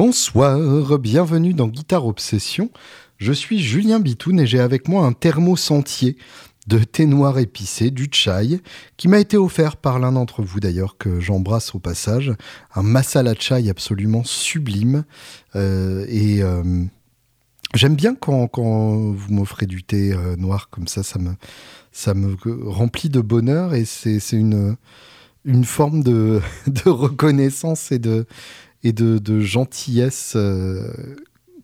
Bonsoir, bienvenue dans Guitare Obsession. Je suis Julien Bitoun et j'ai avec moi un thermo sentier de thé noir épicé, du chai, qui m'a été offert par l'un d'entre vous d'ailleurs, que j'embrasse au passage. Un masala chai absolument sublime. Euh, et euh, j'aime bien quand, vous m'offrez du thé euh, noir comme ça, ça me, remplit de bonheur et c'est une, une forme de, de reconnaissance et de, et de, gentillesse euh,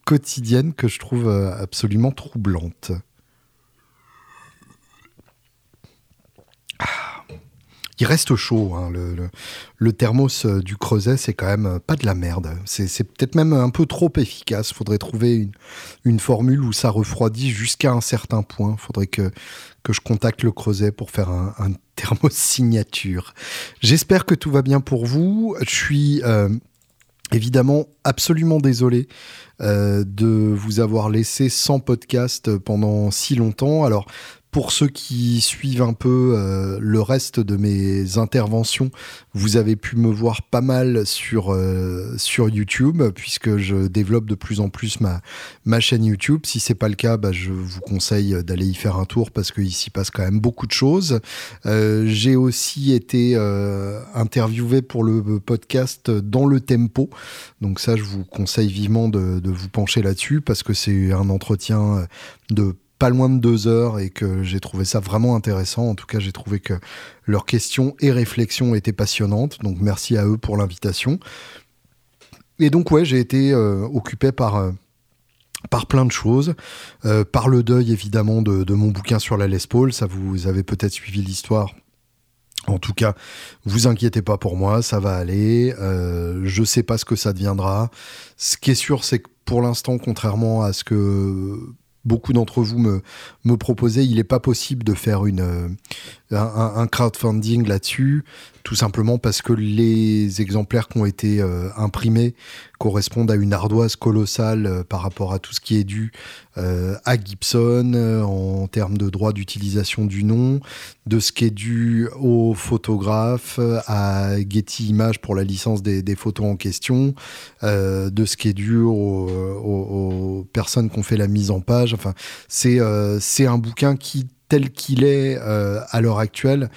quotidienne que je trouve euh, absolument troublante. Ah. Il reste chaud, hein, le, thermos euh, du Creuset, c'est quand même pas de la merde. C'est peut-être même un peu trop efficace. Faudrait trouver une, formule où ça refroidit jusqu'à un certain point. Faudrait que, que je contacte le Creuset pour faire un, thermos signature. J'espère que tout va bien pour vous. Je suis Évidemment, absolument désolé euh, de vous avoir laissé sans podcast pendant si longtemps. Alors, pour ceux qui suivent un peu euh, le reste de mes interventions, vous avez pu me voir pas mal sur, euh, sur YouTube, puisque je développe de plus en plus ma, ma chaîne YouTube. Si c'est pas le cas, bah, je vous conseille d'aller y faire un tour, parce qu'il s'y passe quand même beaucoup de choses. Euh, j'ai aussi été interviewé pour le podcast Dans le Tempo. Donc ça, je vous conseille vivement de, de vous pencher là-dessus, parce que c'est un entretien de pas loin de deux heures et que j'ai trouvé ça vraiment intéressant. En tout cas, j'ai trouvé que leurs questions et réflexions étaient passionnantes. Donc merci à eux pour l'invitation. Et donc ouais, j'ai été euh, occupé par euh, par plein de choses, euh, par le deuil évidemment de, mon bouquin sur la Les Paul. Ça vous avez peut-être suivi l'histoire. En tout cas, vous inquiétez pas pour moi, ça va aller. je sais pas ce que ça deviendra. Ce qui est sûr, c'est que pour l'instant, contrairement à ce que beaucoup d'entre vous me, proposaient, il n'est pas possible de faire euh, un, crowdfunding là-dessus, tout simplement parce que les exemplaires qui ont été euh, imprimés correspondent à une ardoise colossale euh, par rapport à tout ce qui est dû à Gibson en termes de droit d'utilisation du nom, de ce qui est dû aux photographes, à Getty Images pour la licence des, photos en question, de ce qui est dû aux, personnes qui ont fait la mise en page. Enfin, c'est un bouquin qui tel qu'il est euh, à l'heure actuelle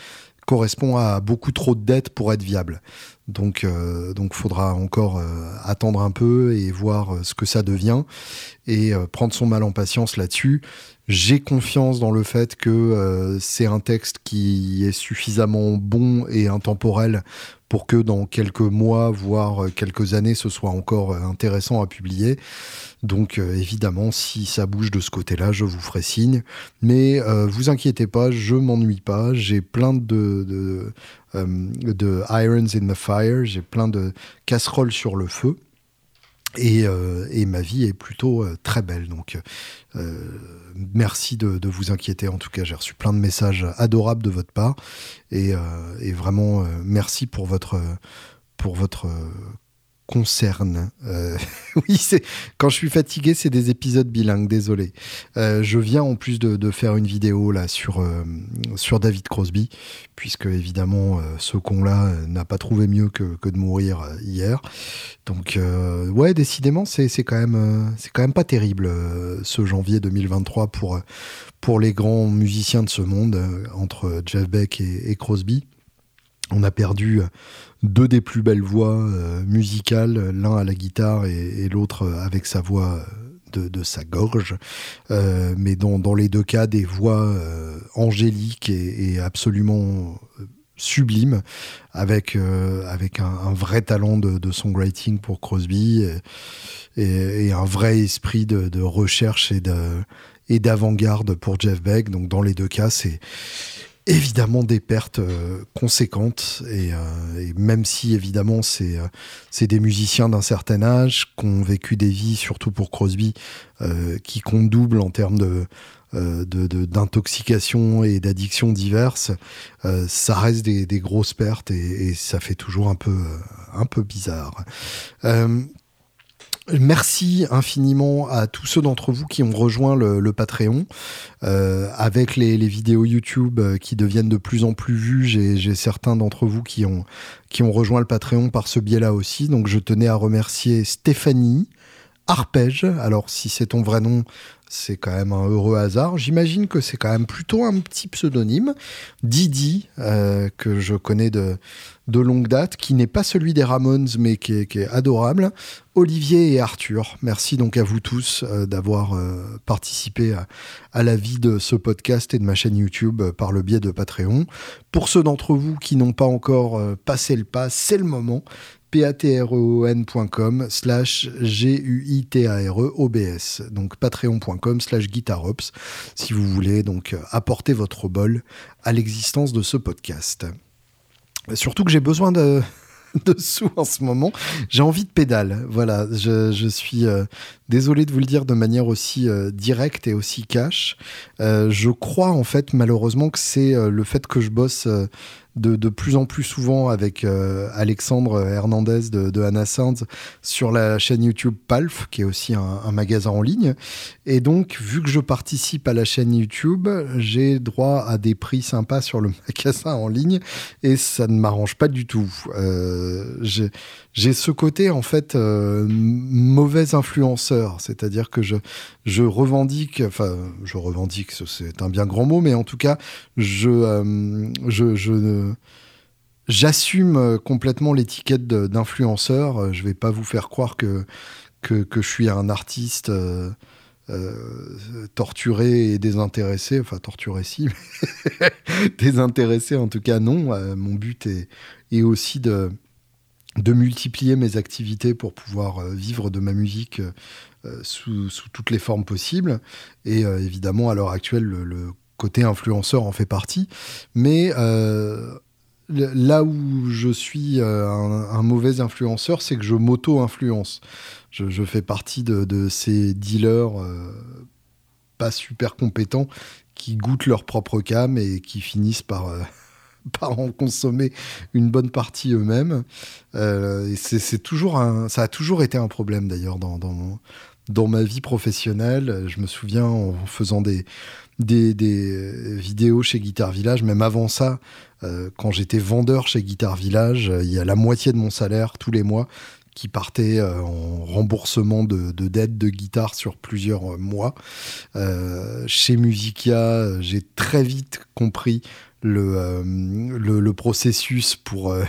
correspond à beaucoup trop de dettes pour être viable. Donc, euh, donc, faudra encore euh, attendre un peu et voir ce que ça devient et prendre son mal en patience là-dessus. J'ai confiance dans le fait que c'est un texte qui est suffisamment bon et intemporel pour que dans quelques mois, voire quelques années, ce soit encore intéressant à publier. Donc euh, évidemment, si ça bouge de ce côté-là, je vous ferai signe. Mais euh, vous inquiétez pas, je m'ennuie pas. J'ai plein euh, de, irons in the fire, j'ai plein de casseroles sur le feu. Et, et ma vie est plutôt très belle. Donc merci de, de, vous inquiéter. En tout cas, j'ai reçu plein de messages adorables de votre part. Et, et vraiment, merci pour votre, pour votre concerne. Euh, oui, c'est quand je suis fatigué, c'est des épisodes bilingues. Désolé. Euh, je viens en plus de, faire une vidéo là sur euh, sur David Crosby, puisque évidemment ce con-là n'a pas trouvé mieux que, que de mourir hier. Donc ouais, décidément, c'est c'est quand même c'est quand même pas terrible ce janvier 2023 pour pour les grands musiciens de ce monde entre Jeff Beck et, et Crosby. On a perdu deux des plus belles voix euh, musicales, l'un à la guitare et, l'autre avec sa voix euh, de, sa gorge, euh, mais dans, les deux cas des voix angéliques et, absolument sublimes, avec, avec un, vrai talent de, songwriting pour Crosby et, un vrai esprit de, recherche et et d'avant-garde pour Jeff Beck. Donc dans les deux cas, c'est évidemment des pertes euh, conséquentes et, euh, et, même si évidemment c'est euh, des musiciens d'un certain âge qui ont vécu des vies surtout pour Crosby qui comptent double en termes de d'intoxication de, et d'addiction diverses, ça reste des, des grosses pertes et, et, ça fait toujours un peu un peu bizarre. Merci infiniment à tous ceux d'entre vous qui ont rejoint le, Patreon. Euh, avec les, vidéos YouTube euh, qui deviennent de plus en plus vues, j'ai certains d'entre vous qui ont, qui ont rejoint le Patreon par ce biais-là aussi. Donc je tenais à remercier Stéphanie, Arpège. Alors si c'est ton vrai nom, c'est quand même un heureux hasard. J'imagine que c'est quand même plutôt un petit pseudonyme. Didi, euh, que je connais de, de longue date, qui n'est pas celui des Ramones, mais qui est, adorable. Olivier et Arthur, merci donc à vous tous euh, d'avoir euh, participé à, la vie de ce podcast et de ma chaîne YouTube par le biais de Patreon. Pour ceux d'entre vous qui n'ont pas encore passé le pas, c'est le moment patreon.com slash G-U-I-T-A-R-E-O-B-S. Donc patreon.com slash guitarops si vous voulez donc apporter votre bol à l'existence de ce podcast. Surtout que j'ai besoin de, de sous en ce moment. J'ai envie de pédale. Voilà, je, suis euh, désolé de vous le dire de manière aussi euh, directe et aussi cash. Euh, je crois en fait malheureusement que c'est le fait que je bosse de, plus en plus souvent avec euh, Alexandre Hernandez de, de Anna sur la chaîne YouTube Palf, qui est aussi un, magasin en ligne. Et donc, vu que je participe à la chaîne YouTube, j'ai droit à des prix sympas sur le magasin en ligne et ça ne m'arrange pas du tout. Euh, j'ai ce côté en fait euh, mauvais c'est-à-dire que je, revendique, enfin je revendique, c'est un bien grand mot, mais en tout cas je, euh, j'assume complètement l'étiquette d'influenceur. Je vais pas vous faire croire que, je suis un artiste. Euh, torturé et désintéressé, enfin torturé si, désintéressé en tout cas non. mon but est, est aussi de, de multiplier mes activités pour pouvoir euh, vivre de ma musique euh, sous, toutes les formes possibles. Et euh, évidemment, à l'heure actuelle, le, côté influenceur en fait partie. Mais là où je suis un, mauvais influenceur, c'est que je m'auto-influence. Je, fais partie de, ces dealers pas super compétents qui goûtent leur propre cam et qui finissent par par en consommer une bonne partie eux-mêmes. Euh, c'est toujours un, ça a toujours été un problème d'ailleurs dans, dans, dans, ma vie professionnelle. Je me souviens en faisant des, des, des vidéos chez Guitar Village, même avant ça, euh, quand j'étais vendeur chez Guitar Village, il y a la moitié de mon salaire tous les mois qui partait euh, en remboursement de, de dettes de guitare sur plusieurs mois. chez Musica, j'ai très vite compris euh, le, le, processus pour, euh,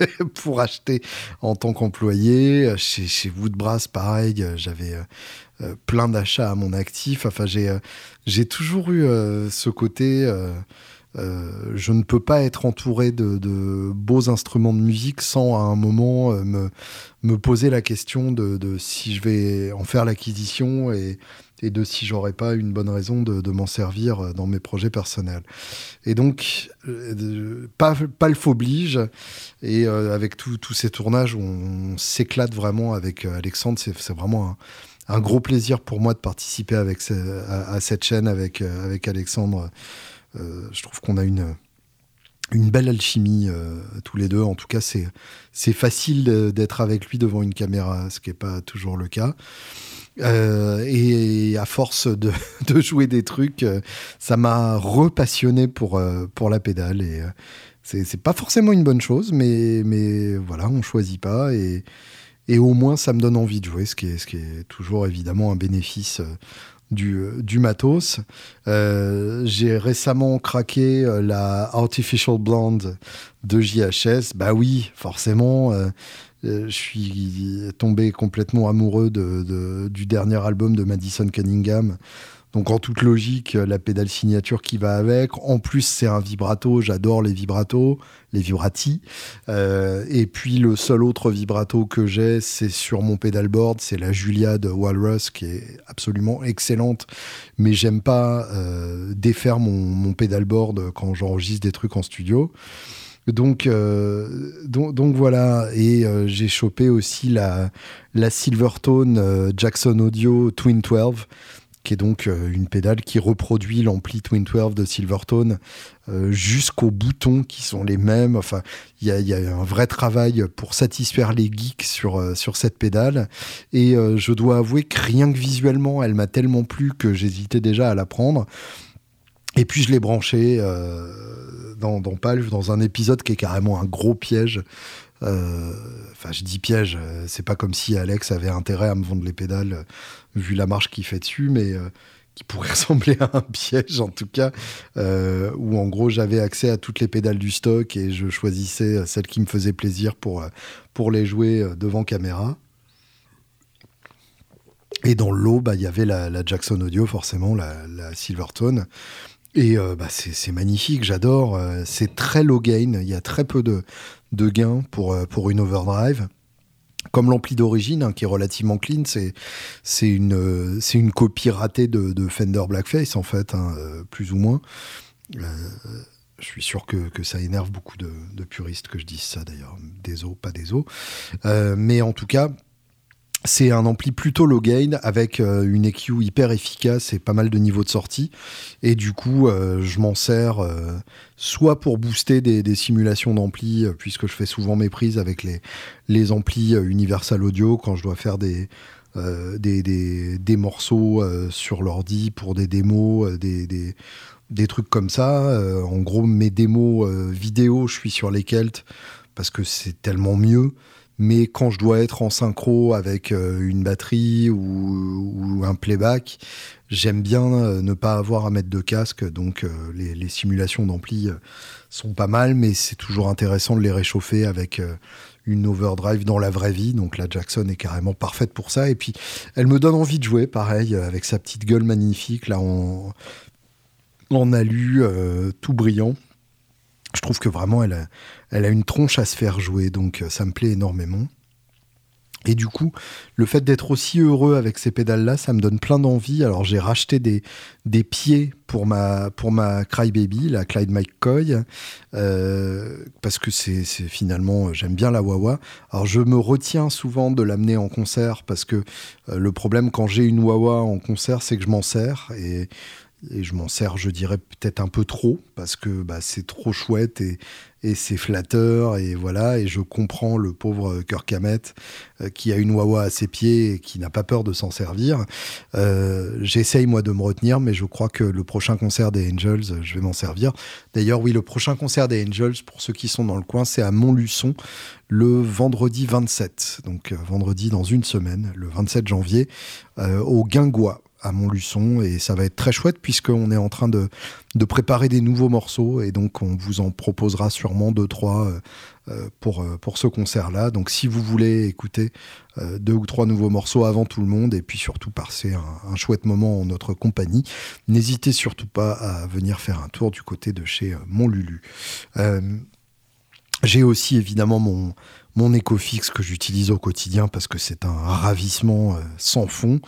pour acheter en tant qu'employé. Chez, chez Woodbrass, pareil, j'avais euh, plein d'achats à mon actif. Enfin, j'ai, j'ai toujours eu ce côté. je ne peux pas être entouré de, de, beaux instruments de musique sans à un moment me, me poser la question de, de si je vais en faire l'acquisition et, et de si j'aurais pas une bonne raison de, m'en servir euh, dans mes projets personnels. Et donc, euh, pas, pas le oblige. Et euh, avec tous ces tournages, on, s'éclate vraiment avec Alexandre. C'est vraiment un, gros plaisir pour moi de participer avec à, cette chaîne avec, Alexandre. je trouve qu'on a une une belle alchimie tous les deux. En tout cas, c'est facile d'être avec lui devant une caméra, ce qui n'est pas toujours le cas. Euh, et à force de, jouer des trucs, euh, ça m'a repassionné pour, euh, pour la pédale. Et c'est pas forcément une bonne chose, mais, mais voilà, on choisit pas. Et, et au moins, ça me donne envie de jouer, ce qui est, ce qui est toujours évidemment un bénéfice du, du matos. J'ai récemment craqué la Artificial Blonde de JHS. Bah oui, forcément. Je suis tombé complètement amoureux du dernier album de Madison Cunningham. Donc en toute logique, la pédale signature qui va avec. En plus, c'est un vibrato. J'adore les vibratos, les vibrati. Euh, et puis le seul autre vibrato que j'ai, c'est sur mon pedalboard, c'est la Julia de Walrus qui est absolument excellente. Mais j'aime pas euh, défaire mon, mon pedalboard quand j'enregistre des trucs en studio. Donc, euh, donc, voilà, et euh, j'ai chopé aussi la, la Silvertone euh, Jackson Audio Twin 12, qui est donc une pédale qui reproduit l'ampli Twin 12 de Silvertone jusqu'aux boutons qui sont les mêmes. Enfin, il y a, un vrai travail pour satisfaire les geeks sur, sur cette pédale. Et je dois avouer que rien que visuellement, elle m'a tellement plu que j'hésitais déjà à la prendre. Et puis je l'ai branché euh, dans, dans dans un épisode qui est carrément un gros piège. Euh, enfin, je dis piège, euh, c'est pas comme si Alex avait intérêt à me vendre les pédales vu la marche qu'il fait dessus, mais qui pourrait ressembler à un piège en tout cas, où en gros j'avais accès à toutes les pédales du stock et je choisissais celles qui me faisaient plaisir pour, pour les jouer devant caméra. Et dans l'eau, bah, il y avait la, Jackson Audio, forcément, la, la Silvertone. Et euh, bah, c'est magnifique, j'adore. Euh, c'est très low gain, il y a très peu de, de gains pour, euh, pour une overdrive. Comme l'ampli d'origine, hein, qui est relativement clean, c'est une, une copie ratée de, de, Fender Blackface, en fait, hein, plus ou moins. je suis sûr que, que, ça énerve beaucoup de, de, puristes que je dise ça, d'ailleurs. Des os, pas des os. mais en tout cas, c'est un ampli plutôt low gain avec euh, une EQ hyper efficace et pas mal de niveaux de sortie. Et du coup, euh, je m'en sers euh, soit pour booster des, simulations d'ampli, puisque je fais souvent mes prises avec les, les amplis Universal Audio quand je dois faire des, morceaux sur l'ordi pour des démos, des, des, des, trucs comme ça. en gros, mes démos vidéo, je suis sur les Kelt parce que c'est tellement mieux mais quand je dois être en synchro avec euh, une batterie ou, un playback, j'aime bien euh, ne pas avoir à mettre de casque, donc euh, les, simulations d'ampli sont pas mal, mais c'est toujours intéressant de les réchauffer avec une overdrive dans la vraie vie, donc la Jackson est carrément parfaite pour ça, et puis elle me donne envie de jouer, pareil, avec sa petite gueule magnifique, là en, en alu, tout brillant je trouve que vraiment elle a, elle a une tronche à se faire jouer, donc euh, ça me plaît énormément. Et du coup, le fait d'être aussi heureux avec ces pédales-là, ça me donne plein d'envie. Alors j'ai racheté des, des pieds pour ma, pour ma Crybaby, la Clyde McCoy, euh, parce que c'est finalement, j'aime bien la Wawa. Alors je me retiens souvent de l'amener en concert, parce que euh, le problème quand j'ai une Wawa en concert, c'est que je m'en sers. Et et je m'en sers, je dirais peut-être un peu trop parce que bah, c'est trop chouette et, c'est flatteur et voilà. Et je comprends le pauvre Kirk Hammett euh, qui a une Wawa à ses pieds et qui n'a pas peur de s'en servir. Euh, J'essaye moi de me retenir, mais je crois que le prochain concert des Angels, je vais m'en servir. D'ailleurs, oui, le prochain concert des Angels, pour ceux qui sont dans le coin, c'est à Montluçon le vendredi 27, donc euh, vendredi dans une semaine, le 27 janvier, euh, au Guingois à Montluçon et ça va être très chouette puisqu'on est en train de, préparer des nouveaux morceaux et donc on vous en proposera sûrement deux, trois euh, euh, pour, euh, pour ce concert-là. Donc si vous voulez écouter deux ou trois nouveaux morceaux avant tout le monde et puis surtout passer un, chouette moment en notre compagnie, n'hésitez surtout pas à venir faire un tour du côté de chez Montlulu. J'ai aussi évidemment mon, mon que j'utilise au quotidien parce que c'est un ravissement sans fond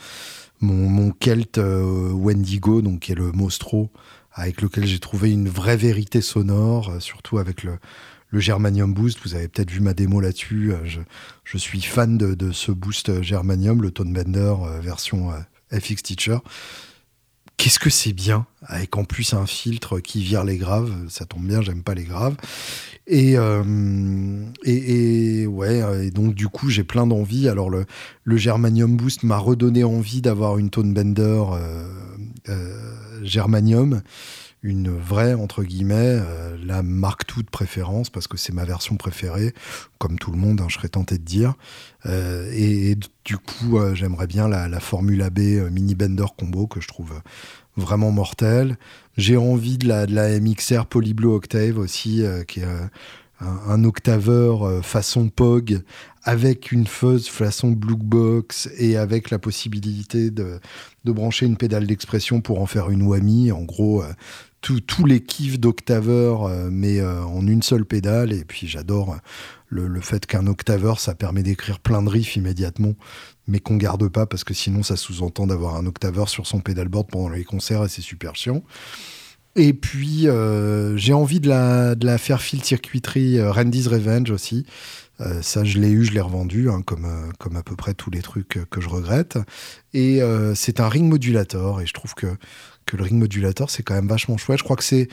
mon, mon Kelt euh, Wendigo, donc qui est le Mostro, avec lequel j'ai trouvé une vraie vérité sonore, euh, surtout avec le, Germanium Boost. Vous avez peut-être vu ma démo là-dessus. Euh, je, suis fan de, de, ce boost Germanium, le Tone Bender version FX Teacher. Qu'est-ce que c'est bien, avec en plus un filtre qui vire les graves. Ça tombe bien, j'aime pas les graves. Et, euh, et, ouais, et donc du coup, j'ai plein d'envie. Alors, le, le Germanium Boost m'a redonné envie d'avoir une Tone Bender euh, euh, Germanium, une vraie, entre guillemets, la Mark II de préférence, parce que c'est ma version préférée, comme tout le monde, hein, je serais tenté de dire. Et, du coup, j'aimerais bien la, la Formule AB Mini Bender Combo, que je trouve vraiment mortel. J'ai envie de la, de la MXR Octave aussi, euh, qui est euh, un, octaveur euh, façon POG avec une fuzz façon Blue Box et avec la possibilité de, de brancher une pédale d'expression pour en faire une whammy. En gros, tous les kiffs d'octaveur, mais en une seule pédale. Et puis j'adore le, le, fait qu'un octaveur, ça permet d'écrire plein de riffs immédiatement mais qu'on garde pas parce que sinon ça sous-entend d'avoir un octaveur sur son pedalboard pendant les concerts et c'est super chiant. Et puis euh, j'ai envie de la, faire fil circuiterie euh, Randy's Revenge aussi. ça, je l'ai eu, je l'ai revendu, hein, comme à peu près tous les trucs que je regrette. Et c'est un ring modulator, et je trouve que que le ring modulator, c'est quand même vachement chouette. Je crois que c'est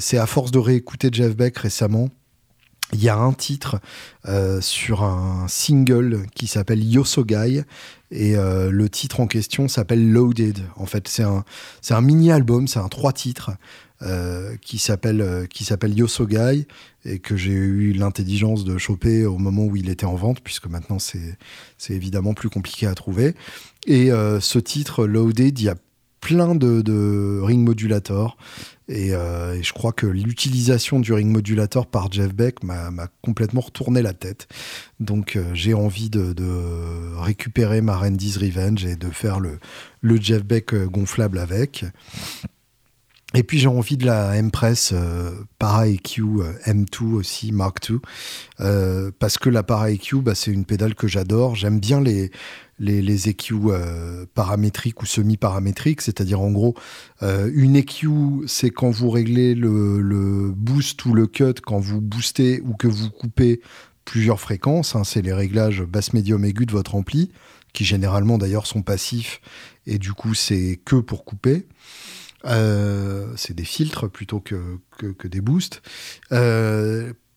c'est à force de réécouter Jeff Beck récemment il y a un titre euh, sur un single qui s'appelle Yosogai et euh, le titre en question s'appelle Loaded. En fait, c'est un, c'est un mini-album, c'est un trois titres euh, qui s'appelle qui Yosogai et que j'ai eu l'intelligence de choper au moment où il était en vente puisque maintenant c'est c'est évidemment plus compliqué à trouver. Et ce titre Loaded, il y a plein de, de ring modulators. Euh, et, je crois que l'utilisation du ring modulator par Jeff Beck m'a complètement retourné la tête. Donc euh, j'ai envie de, récupérer ma Randy's Revenge et de faire le, le Jeff Beck euh, gonflable avec. Et puis j'ai envie de la M-Press Para EQ M2 aussi, Mark II, parce que la Para EQ, bah, c'est une pédale que j'adore. J'aime bien les, les, les EQ euh, paramétriques ou semi-paramétriques, c'est-à-dire en gros, euh, une EQ, c'est quand vous réglez le, boost ou le cut, quand vous boostez ou que vous coupez plusieurs fréquences, hein, c'est les réglages basse, médium, aigu de votre ampli, qui généralement d'ailleurs sont passifs, et du coup c'est que pour couper. Euh, c'est des filtres plutôt que, que, des boosts.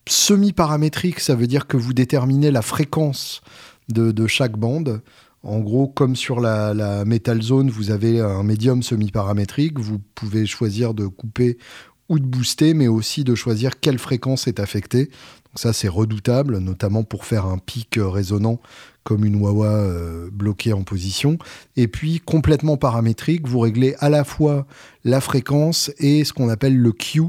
semi-paramétrique, ça veut dire que vous déterminez la fréquence de, de chaque bande. En gros, comme sur la, Metal Zone, vous avez un médium semi-paramétrique, vous pouvez choisir de couper ou de booster, mais aussi de choisir quelle fréquence est affectée. Donc ça, c'est redoutable, notamment pour faire un pic résonnant comme une wah euh, bloquée en position. Et puis, complètement paramétrique, vous réglez à la fois la fréquence et ce qu'on appelle le Q,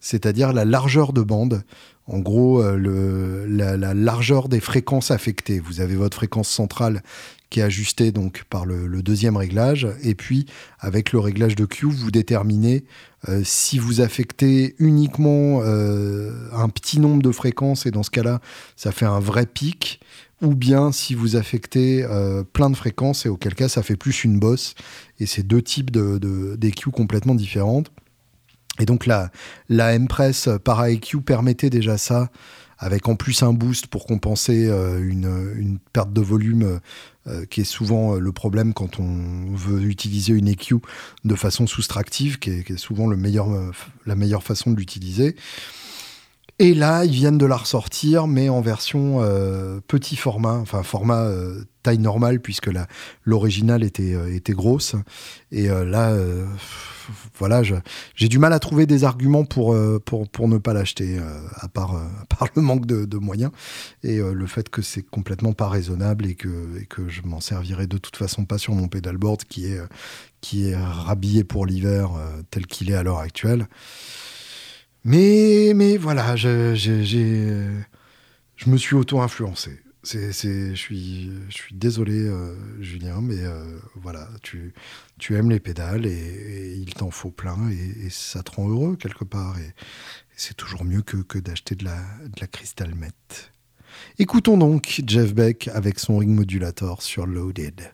c'est-à-dire la largeur de bande. En gros, euh, la, largeur des fréquences affectées. Vous avez votre fréquence centrale qui est ajusté donc par le, deuxième réglage. Et puis, avec le réglage de Q, vous déterminez euh, si vous affectez uniquement un petit nombre de fréquences, et dans ce cas-là, ça fait un vrai pic, ou bien si vous affectez euh, plein de fréquences, et auquel cas, ça fait plus une bosse. Et c'est deux types de, d'EQ complètement différentes. Et donc, la, la M-Press para EQ permettait déjà ça avec en plus un boost pour compenser une, une, perte de volume euh, qui est souvent euh, le problème quand on veut utiliser une EQ de façon soustractive, qui est, souvent le meilleur, euh, la meilleure façon de l'utiliser. Et là, ils viennent de la ressortir, mais en version petit format, enfin format taille normale, puisque l'original était, était grosse. Et là, voilà, j'ai du mal à trouver des arguments pour, euh, pour, pour ne pas l'acheter, euh, à, part, euh, par le manque de, moyens et le fait que c'est complètement pas raisonnable et que, et que je m'en servirai de toute façon pas sur mon pedalboard qui est, qui est rhabillé pour l'hiver tel qu'il est à l'heure actuelle. Mais, mais voilà, je, je me suis auto-influencé je suis, je suis désolé, euh, Julien, mais euh, voilà, tu, tu aimes les pédales et, il t'en faut plein et, ça te rend heureux quelque part. Et, c'est toujours mieux que, que d'acheter de la, de la. Écoutons donc Jeff Beck avec son ring modulator sur Loaded.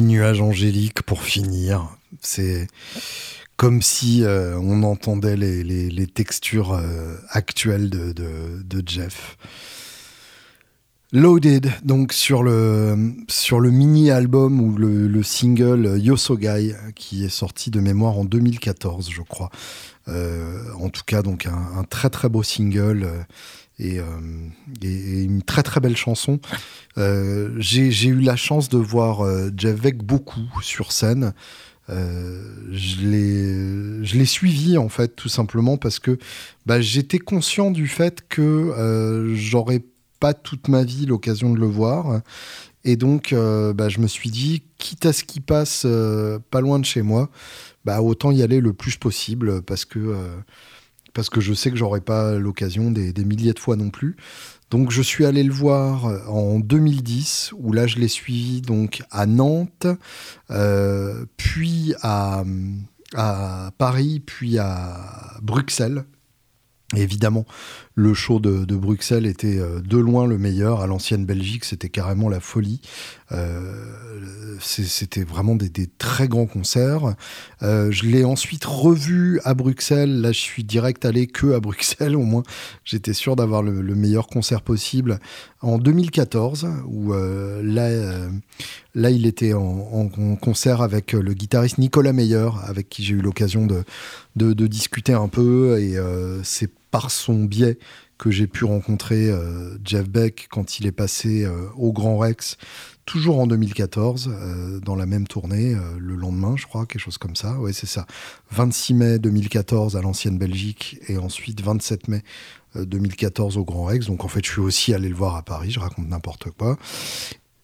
Nuage angélique pour finir. C'est comme si euh, on entendait les, textures euh, actuelles de, Jeff. Loaded, donc sur le, sur le mini-album ou le, single Yosogai, qui est sorti de mémoire en 2014, je crois. en tout cas, donc un, très très beau single et, une très très belle chanson. Euh, j'ai eu la chance de voir euh, Jeff Beck beaucoup sur scène. Euh, je l'ai suivi en fait tout simplement parce que bah, j'étais conscient du fait que j'aurais pas toute ma vie l'occasion de le voir et donc bah, je me suis dit quitte à ce qui passe pas loin de chez moi bah, autant y aller le plus possible parce que parce que je sais que j'aurai pas l'occasion des, milliers de fois non plus donc je suis allé le voir euh, en 2010, où là je l'ai suivi donc à Nantes, euh, puis à Paris, puis à Bruxelles. évidemment, le show de, Bruxelles était euh, de loin le meilleur. À l'ancienne Belgique, c'était carrément la folie. c'était vraiment des, très grands concerts. je l'ai ensuite revu à Bruxelles. Là, je suis direct allé que à Bruxelles. Au moins, j'étais sûr d'avoir le, meilleur concert possible en 2014, où là, là, il était en, concert avec le guitariste Nicolas Meyer, avec qui j'ai eu l'occasion de, de, discuter un peu. Et c'est par son biais que j'ai pu rencontrer euh, Jeff Beck quand il est passé euh, au Grand Rex, toujours en 2014, euh, dans la même tournée, le lendemain, je crois, quelque chose comme ça. Oui, c'est ça. 26 mai 2014 à l'ancienne Belgique et ensuite 27 mai 2014 au Grand Rex. Donc en fait, je suis aussi allé le voir à Paris, je raconte n'importe quoi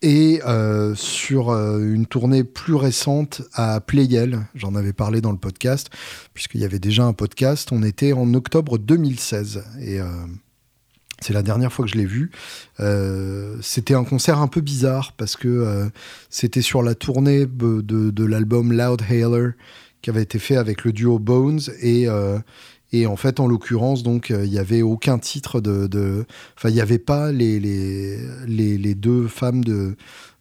et euh, sur euh, une tournée plus récente à Playel, j'en avais parlé dans le podcast, puisqu'il y avait déjà un podcast, on était en octobre 2016, et euh, c'est la dernière fois que je l'ai vu. c'était un concert un peu bizarre, parce que c'était sur la tournée de, de l'album Loud Hailer, qui avait été fait avec le duo Bones, et et en fait, en l'occurrence, donc, euh, il n'y avait aucun titre de. Enfin, il n'y avait pas les, les, les, deux femmes de,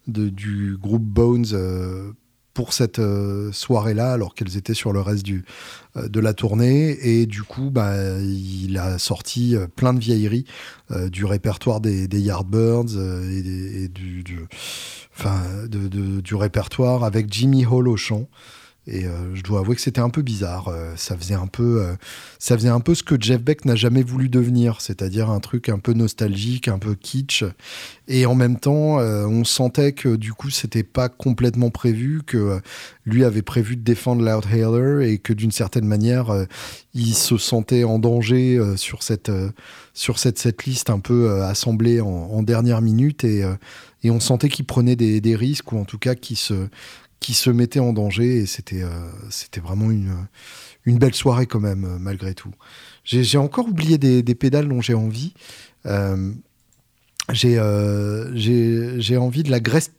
du groupe Bones euh, pour cette euh, soirée-là, alors qu'elles étaient sur le reste du, de la tournée. Et du coup, bah, il a sorti plein de vieilleries du répertoire des, des Yardbirds et, du, du, de, du répertoire avec Jimmy Hall au chant. Et euh, je dois avouer que c'était un peu bizarre. Euh, ça faisait un peu, euh, ça faisait un peu ce que Jeff Beck n'a jamais voulu devenir, c'est-à-dire un truc un peu nostalgique, un peu kitsch. Et en même temps, on sentait que du coup, c'était pas complètement prévu, que lui avait prévu de défendre Loud Hailer et que d'une certaine manière, il se sentait en danger sur cette sur cette setlist un peu assemblée en, dernière minute et et on sentait qu'il prenait des, des, risques ou en tout cas qu'il se qui se mettait en danger et c'était euh, c'était vraiment une, une belle soirée quand même euh, malgré tout. J'ai encore oublié des, pédales dont j'ai envie. Euh, j'ai j'ai envie de la Great,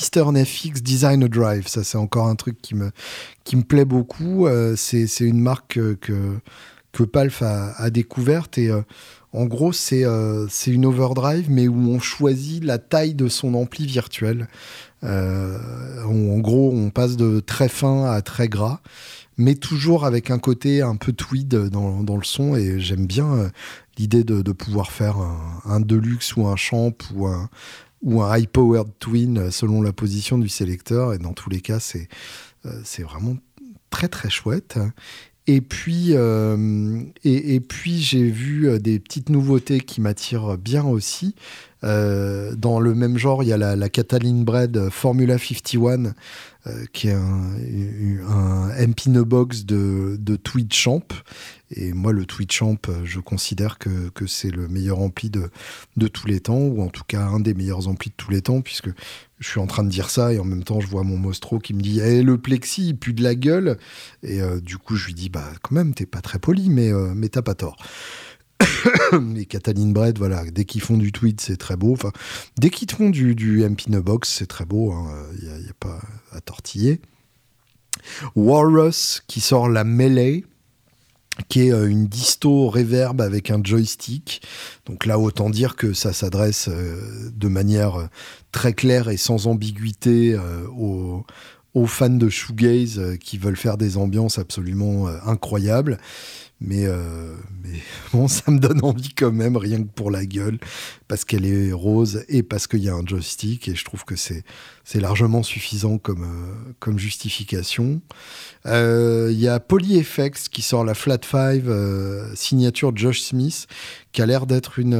Eastern FX Design Drive. Ça, c'est encore un truc qui me, qui me plaît beaucoup. c'est une marque que, que Palf a, a découverte et en gros, c'est c'est une overdrive, mais où on choisit la taille de son ampli virtuel. Euh, en gros, on passe de très fin à très gras, mais toujours avec un côté un peu tweed dans, le son. Et j'aime bien euh, l'idée de, pouvoir faire un, deluxe ou un champ ou un, ou un high-powered twin selon la position du sélecteur. Et dans tous les cas, c'est euh, c'est vraiment très très chouette. Et puis, et, puis j'ai vu des petites nouveautés qui m'attirent bien aussi. Euh, dans le même genre, il y a la, la Cataline Bread Formula 51, euh, qui est un, un MP box de, de Champ. Et moi, le Champ, je considère que, c'est le meilleur ampli de, tous les temps, ou en tout cas un des meilleurs amplis de tous les temps, puisque je suis en train de dire ça et en même temps, je vois mon Mostro qui me dit eh, le plexi, il pue de la gueule. Et euh, du coup, je lui dis bah, quand même, t'es pas très poli, mais t'as pas tort. les Cataline Bread, voilà, dès qu'ils font du tweet, c'est très beau. Enfin, dès qu'ils font du, du MP No Box, c'est très beau. Il hein. n'y a, pas à tortiller. Walrus qui sort la Melee. qui est euh, une disto reverb avec un joystick. Donc là, autant dire que ça s'adresse euh, de manière euh, très claire et sans ambiguïté aux, aux, fans de shoegaze qui veulent faire des ambiances absolument incroyables. Mais, euh, bon, ça me donne envie quand même, rien que pour la gueule, parce qu'elle est rose et parce qu'il y a un joystick, et je trouve que c'est, c'est largement suffisant comme, euh, comme justification. Euh, il y a PolyFX qui sort la Flat 5 signature Josh Smith, qui a l'air d'être une,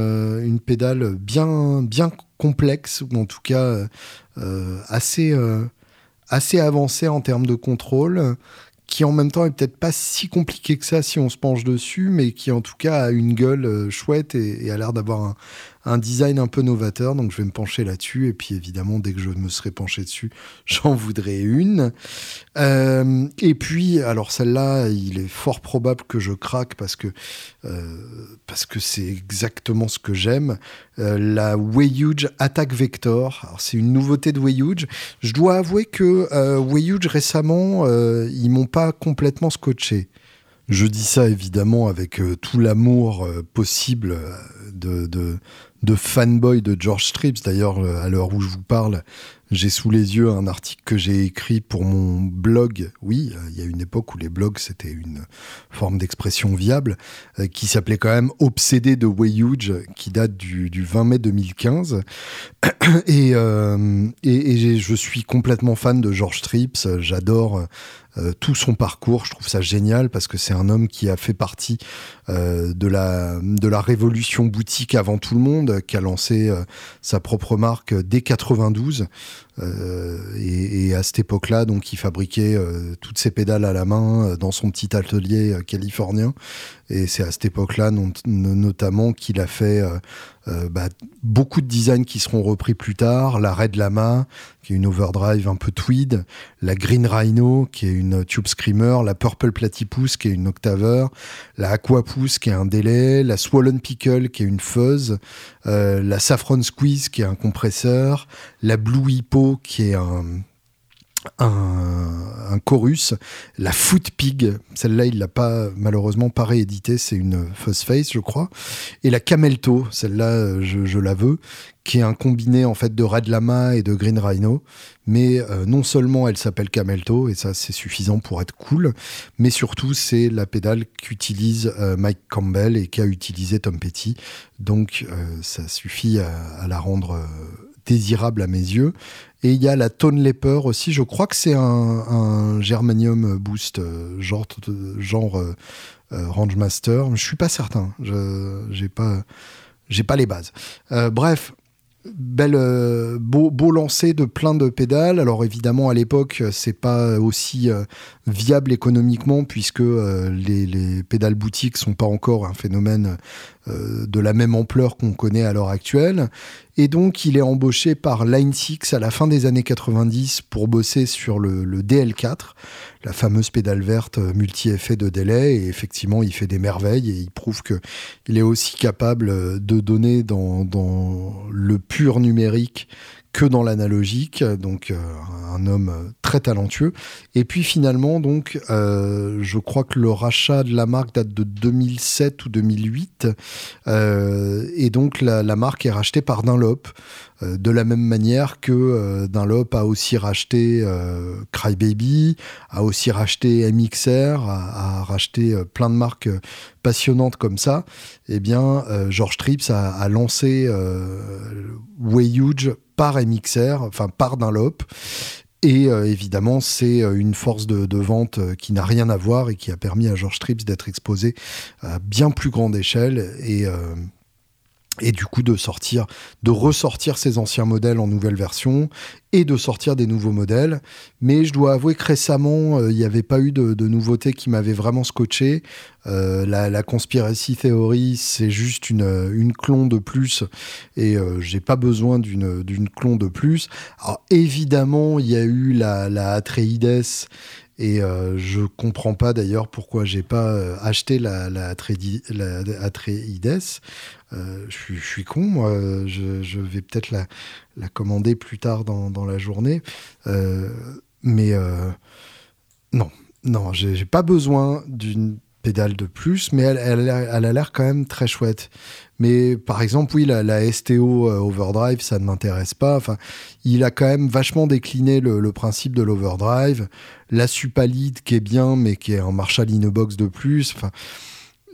une pédale bien, bien complexe, ou en tout cas assez, assez avancée en termes de contrôle qui en même temps est peut-être pas si compliqué que ça si on se penche dessus, mais qui en tout cas a une gueule euh, chouette et, a l'air d'avoir un, un design un peu novateur, donc je vais me pencher là-dessus. Et puis évidemment, dès que je me serai penché dessus, j'en voudrais une. Euh, et puis, alors celle-là, il est fort probable que je craque parce que euh, c'est exactement ce que j'aime. Euh, la Wayuge Attack Vector. C'est une nouveauté de Wayuge. Je dois avouer que Wayuge récemment, ils m'ont pas complètement scotché. Je dis ça évidemment avec tout l'amour possible de, de fanboy de George Strips. D'ailleurs, euh, à l'heure où je vous parle, j'ai sous les yeux un article que j'ai écrit pour mon blog. Oui, euh, il y a une époque où les blogs, c'était une forme d'expression viable, euh, qui s'appelait quand même Obsédé de Way qui date du, 20 mai 2015. Et, et, je suis complètement fan de George Strips. J'adore tout son parcours. Je trouve ça génial parce que c'est un homme qui a fait partie de, la, de la révolution boutique avant tout le monde, qui a lancé sa propre marque dès 92. Euh, et, à cette époque-là, donc, il fabriquait euh, toutes ses pédales à la main euh, dans son petit atelier californien. Et c'est à cette époque-là, notamment, qu'il a fait bah, beaucoup de designs qui seront repris plus tard. La Red Lama, qui est une overdrive un peu tweed. La Green Rhino, qui est une tube screamer. La Purple Platypus, qui est une octaveur. La Aquapus, qui est un délai. La Swollen Pickle, qui est une fuzz. la Saffron Squeeze, qui est un compresseur. La Blue Hippo, qui est un, chorus, la Foot Pig, celle-là il l'a pas malheureusement pas réédité, c'est une Fuzz Face je crois, et la Camelto, celle-là je, la veux, qui est un combiné en fait de Red Lama et de Green Rhino, mais euh, non seulement elle s'appelle Camelto et ça c'est suffisant pour être cool, mais surtout c'est la pédale qu'utilise euh, Mike Campbell et qu'a utilisé Tom Petty, donc euh, ça suffit à la rendre désirable à mes yeux. Et il y a la Tone Leper aussi, je crois que c'est un, Germanium Boost, euh, genre, genre euh, euh, Range Master, je suis pas certain, je j'ai pas, j'ai pas les bases. bref, belle beau, beau lancer de plein de pédales. Alors évidemment à l'époque c'est pas aussi viable économiquement puisque les, les, pédales boutiques sont pas encore un phénomène de la même ampleur qu'on connaît à l'heure actuelle. Et donc, il est embauché par Line 6 à la fin des années 90 pour bosser sur le, DL4, la fameuse pédale verte multi-effet de délai. Et effectivement, il fait des merveilles et il prouve qu'il est aussi capable de donner dans, dans le pur numérique que dans l'analogique, donc euh, un homme très talentueux. Et puis finalement, donc, euh, je crois que le rachat de la marque date de 2007 ou 2008, euh, et donc la, marque est rachetée par Dunlop, de la même manière que Dunlop a aussi racheté Crybaby, a aussi racheté MXR, a, racheté plein de marques passionnantes comme ça. Eh bien, George Trips a, lancé Way Huge par MXR, enfin par Dunlop. Et euh, évidemment, c'est euh, une force de, vente euh, qui n'a rien à voir et qui a permis à George Trips d'être exposé à bien plus grande échelle et du coup de sortir, de ressortir ses anciens modèles en nouvelle version et de sortir des nouveaux modèles. Mais je dois avouer que récemment, euh, il n'y avait pas eu de, nouveautés qui m'avaient vraiment scotché. Euh, la, conspiracy theory, c'est juste une, clone de plus et euh, j'ai pas besoin d'une, clone de plus. Alors évidemment, il y a eu la, la Atreides et euh, je comprends pas d'ailleurs pourquoi j'ai pas euh, acheté la, la, Atreides. Euh, je, suis con, moi. Je, vais peut-être la, commander plus tard dans, la journée. mais non, non, j'ai pas besoin d'une pédale de plus, mais elle, elle, a l'air quand même très chouette. Mais par exemple, oui, la, STO euh, Overdrive, ça ne m'intéresse pas. Enfin, il a quand même vachement décliné le, principe de l'overdrive. La Supalide qui est bien, mais qui est un Marshall Box de plus. Enfin,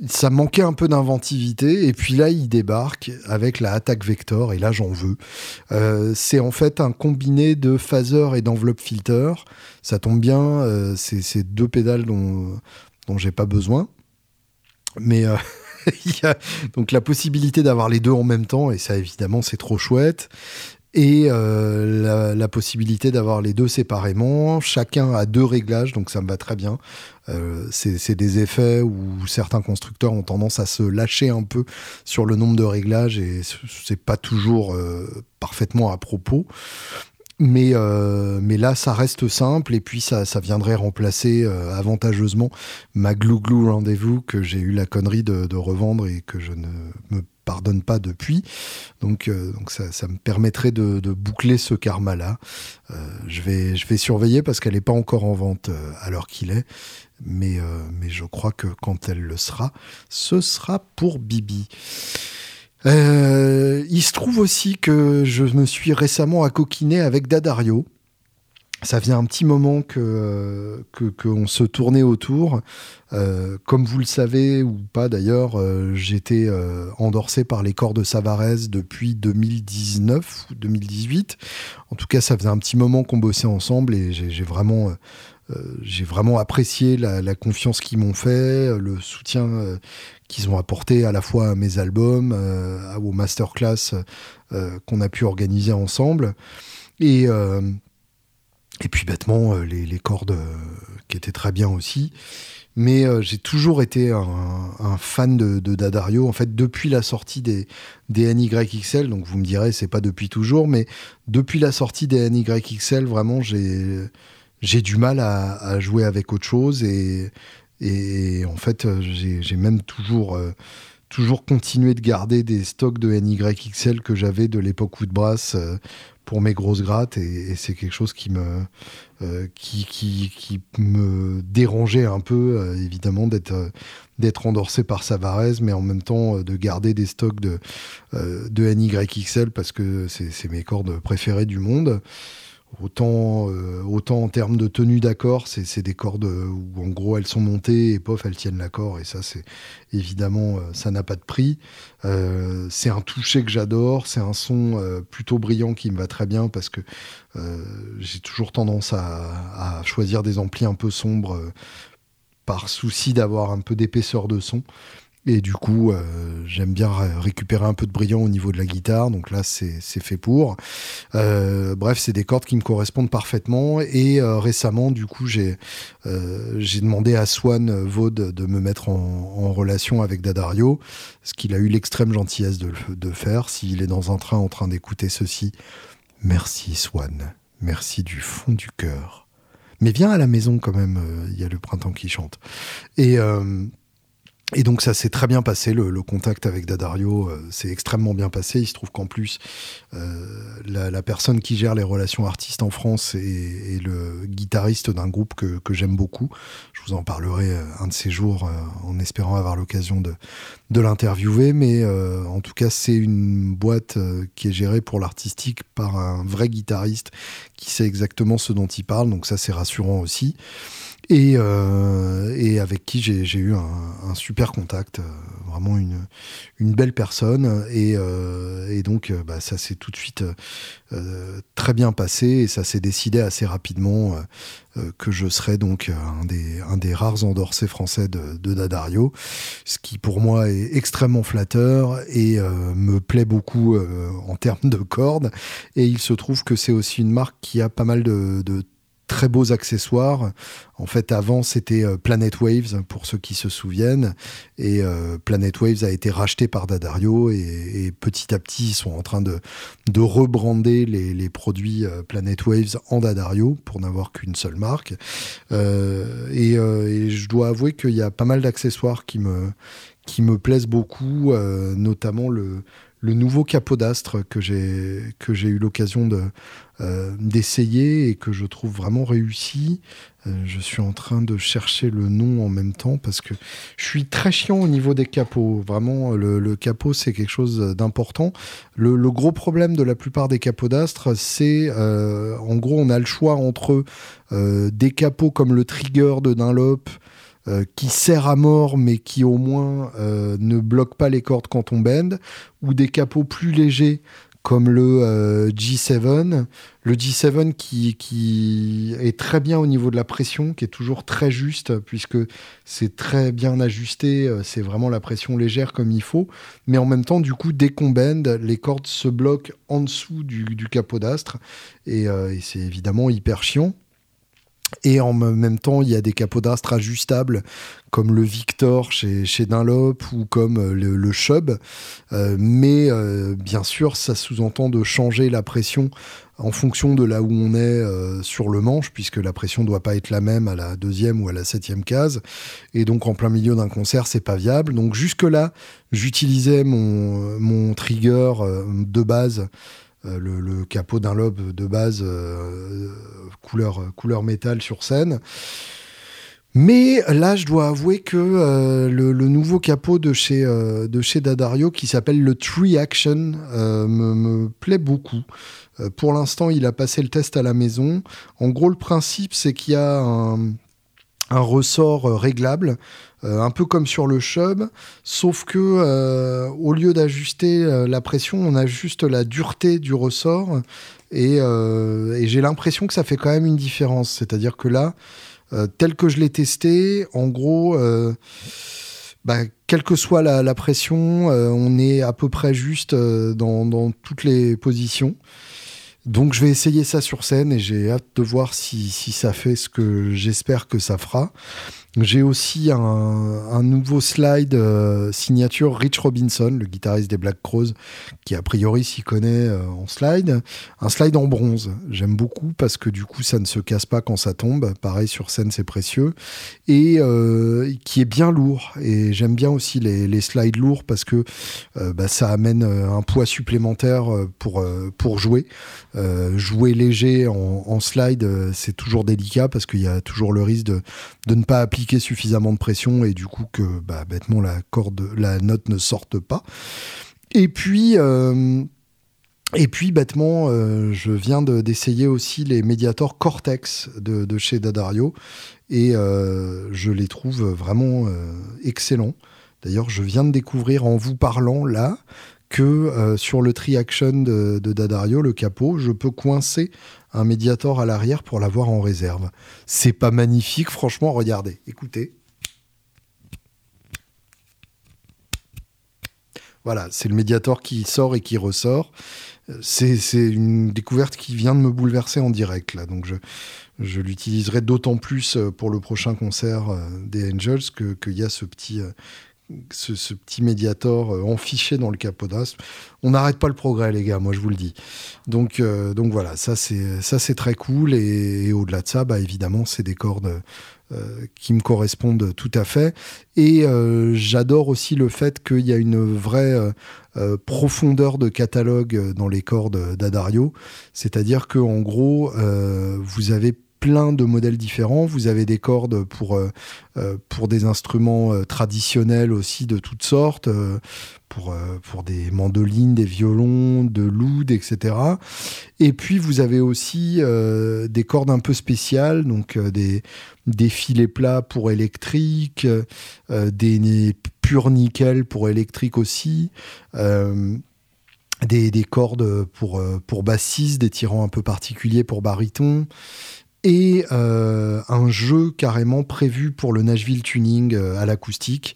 ça manquait un peu d'inventivité. Et puis là, il débarque avec la attaque vector. Et là, j'en veux. Euh, c'est en fait un combiné de phaser et d'enveloppe filter. Ça tombe bien. Euh, c'est deux pédales dont, dont j'ai pas besoin. Mais il y a donc la possibilité d'avoir les deux en même temps. Et ça, évidemment, c'est trop chouette et euh, la, possibilité d'avoir les deux séparément. Chacun a deux réglages, donc ça me va très bien. Euh, c'est des effets où certains constructeurs ont tendance à se lâcher un peu sur le nombre de réglages et c'est pas toujours euh, parfaitement à propos. Mais, mais là, ça reste simple et puis ça, ça viendrait remplacer avantageusement ma Glou Glou Rendez-vous que j'ai eu la connerie de, revendre et que je ne me pardonne pas depuis. Donc, euh, donc ça, me permettrait de, boucler ce karma-là. Euh, je, vais, je vais surveiller parce qu'elle n'est pas encore en vente euh, à l'heure qu'il est. Mais, mais je crois que quand elle le sera, ce sera pour Bibi. Il se trouve aussi que je me suis récemment accoquiné avec Dadario ça faisait un petit moment que qu'on se tournait autour. Euh, comme vous le savez ou pas d'ailleurs, euh, j'étais euh, endorsé par les corps de Savarez depuis 2019 ou 2018. En tout cas, ça faisait un petit moment qu'on bossait ensemble et j'ai vraiment j'ai vraiment apprécié la, la confiance qu'ils m'ont fait, le soutien qu'ils ont apporté à la fois à mes albums, aux masterclass qu'on a pu organiser ensemble. Et et puis bêtement, euh, les, cordes euh, qui étaient très bien aussi. Mais euh, j'ai toujours été un, fan de, Dadario, en fait, depuis la sortie des, des NYXL. Donc vous me direz, c'est pas depuis toujours, mais depuis la sortie des NYXL, vraiment, j'ai du mal à, jouer avec autre chose. Et, et en fait, j'ai même toujours toujours continué de garder des stocks de NYXL que j'avais de l'époque Woodbrass pour mes grosses grattes. Et, c'est quelque chose qui me euh, qui, me dérangeait un peu euh, évidemment d'être euh, d'être endorsé par Savarez mais en même temps de garder des stocks de de NYXL parce que c'est mes cordes préférées du monde Autant, euh, autant en termes de tenue d'accord, c'est des cordes où en gros elles sont montées et pof, elles tiennent l'accord. Et ça, c'est évidemment, euh, ça n'a pas de prix. Euh, c'est un toucher que j'adore, c'est un son plutôt brillant qui me va très bien parce que j'ai toujours tendance à, à, choisir des amplis un peu sombres par souci d'avoir un peu d'épaisseur de son. Et du coup, euh, j'aime bien récupérer un peu de brillant au niveau de la guitare. Donc là, c'est fait pour. Euh, bref, c'est des cordes qui me correspondent parfaitement. Et euh, récemment, du coup, j'ai demandé à Swan Vaud de me mettre en, relation avec Dadario, ce qu'il a eu l'extrême gentillesse de, de faire. S'il est dans un train en train d'écouter ceci, merci Swan. Merci du fond du cœur. Mais viens à la maison quand même, il y a le printemps qui chante. Et et donc ça s'est très bien passé, le, contact avec Dadario euh, s'est extrêmement bien passé. Il se trouve qu'en plus, euh, la, personne qui gère les relations artistes en France est, le guitariste d'un groupe que, j'aime beaucoup. Je vous en parlerai euh, un de ces jours en espérant avoir l'occasion de l'interviewer. Mais en tout cas, c'est une boîte qui est gérée pour l'artistique par un vrai guitariste qui sait exactement ce dont il parle. Donc ça, c'est rassurant aussi et, euh, et avec qui j'ai eu un, super contact, euh, vraiment une, une belle personne. Et, euh, et donc, bah, ça s'est tout de suite très bien passé et ça s'est décidé assez rapidement que je serais donc un des, un des rares endorsés français de, de Dadario, ce qui pour moi est extrêmement flatteur et me plaît beaucoup en termes de cordes. Et il se trouve que c'est aussi une marque qui a pas mal de, de très beaux accessoires. En fait, avant, c'était euh, Planet Waves, pour ceux qui se souviennent. Et euh, Planet Waves a été racheté par Dadario. Et, petit à petit, ils sont en train de, de rebrander les, produits euh, Planet Waves en Dadario, pour n'avoir qu'une seule marque. et, je dois avouer qu'il y a pas mal d'accessoires qui me, plaisent beaucoup, notamment le, nouveau capot d'astre que j'ai eu l'occasion de euh, d'essayer et que je trouve vraiment réussi. Euh, je suis en train de chercher le nom en même temps parce que je suis très chiant au niveau des capots. Vraiment, le, capot c'est quelque chose d'important. Le, gros problème de la plupart des capots d'astre, c'est euh, en gros on a le choix entre des capots comme le Trigger de Dunlop. qui sert à mort mais qui au moins ne bloque pas les cordes quand on bend, ou des capots plus légers comme le euh, G7, le G7 qui, est très bien au niveau de la pression, qui est toujours très juste, puisque c'est très bien ajusté, euh, c'est vraiment la pression légère comme il faut, mais en même temps, du coup, dès qu'on bend, les cordes se bloquent en dessous du, capot d'astre, euh, et c'est évidemment hyper chiant. Et en même temps, il y a des capots d'astre ajustables comme le Victor chez, chez Dunlop ou comme euh, le, le Chub. Euh, mais euh, bien sûr, ça sous-entend de changer la pression en fonction de là où on est sur le manche, puisque la pression ne doit pas être la même à la deuxième ou à la septième case. Et donc en plein milieu d'un concert, c'est pas viable. Donc jusque-là, j'utilisais mon, mon trigger de base euh, le, capot d'un lobe de base euh, couleur, couleur métal sur scène. Mais là, je dois avouer que euh, le, nouveau capot de chez, de chez Dadario, qui s'appelle le Tree Action, me, plaît beaucoup. pour l'instant, il a passé le test à la maison. En gros, le principe, c'est qu'il y a un, un ressort réglable euh, un peu comme sur le Chub, sauf que euh, au lieu d'ajuster euh, la pression, on ajuste la dureté du ressort. Et, j'ai l'impression que ça fait quand même une différence. C'est-à-dire que là, tel que je l'ai testé, en gros, bah, quelle que soit la, pression, on est à peu près juste dans, toutes les positions. Donc je vais essayer ça sur scène et j'ai hâte de voir si, si ça fait ce que j'espère que ça fera. J'ai aussi un, nouveau slide euh, signature Rich Robinson, le guitariste des Black Crows, qui a priori s'y connaît euh, en slide. Un slide en bronze. J'aime beaucoup parce que du coup ça ne se casse pas quand ça tombe. Pareil sur scène c'est précieux. Et euh, qui est bien lourd. Et j'aime bien aussi les, slides lourds parce que bah, ça amène un poids supplémentaire pour, pour jouer. jouer léger en, slide c'est toujours délicat parce qu'il y a toujours le risque de ne pas appliquer suffisamment de pression et du coup que bah, bêtement la corde, la note ne sorte pas. Et puis euh, et puis bêtement, euh, je viens d'essayer aussi les médiators Cortex de, chez Dadario et euh, je les trouve vraiment excellents. D'ailleurs, je viens de découvrir en vous parlant là que sur le tri-action de, de, Dadario, le capot, je peux coincer un médiator à l'arrière pour l'avoir en réserve. C'est pas magnifique, franchement, regardez, écoutez. Voilà, c'est le médiator qui sort et qui ressort. C'est une découverte qui vient de me bouleverser en direct, là. Donc je, l'utiliserai d'autant plus euh, pour le prochain concert euh, des Angels qu'il y a ce petit ce, petit médiator euh, enfiché dans le capot d'astre. On n'arrête pas le progrès, les gars, moi je vous le dis. Donc, euh, donc voilà, ça c'est ça c'est très cool. Et, au-delà de ça, bah, évidemment, c'est des cordes euh, qui me correspondent tout à fait. Et j'adore aussi le fait qu'il y a une vraie profondeur de catalogue dans les cordes d'Adario. C'est-à-dire que en gros, vous avez plein de modèles différents. Vous avez des cordes pour, euh, euh, des instruments euh, traditionnels aussi de toutes sortes, pour, des mandolines, des violons, de l'oud, etc. Et puis vous avez aussi des cordes un peu spéciales, donc des, des filets plats pour électrique, des purs nickel pour électrique aussi. Des, des, cordes pour, pour des tirants un peu particuliers pour baryton et euh, un jeu carrément prévu pour le Nashville Tuning euh, à l'acoustique.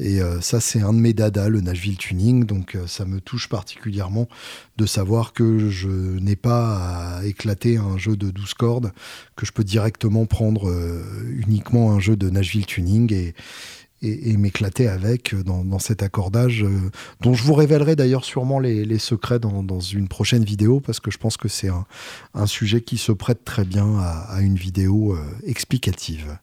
Et euh, ça, c'est un de mes dadas, le Nashville Tuning. Donc ça me touche particulièrement de savoir que je n'ai pas à éclater un jeu de 12 cordes, que je peux directement prendre uniquement un jeu de Nashville Tuning et, et, m'éclater avec euh, dans, cet accordage, euh, dont je vous révélerai d'ailleurs sûrement les, secrets dans, une prochaine vidéo, parce que je pense que c'est un, sujet qui se prête très bien à, une vidéo euh, explicative.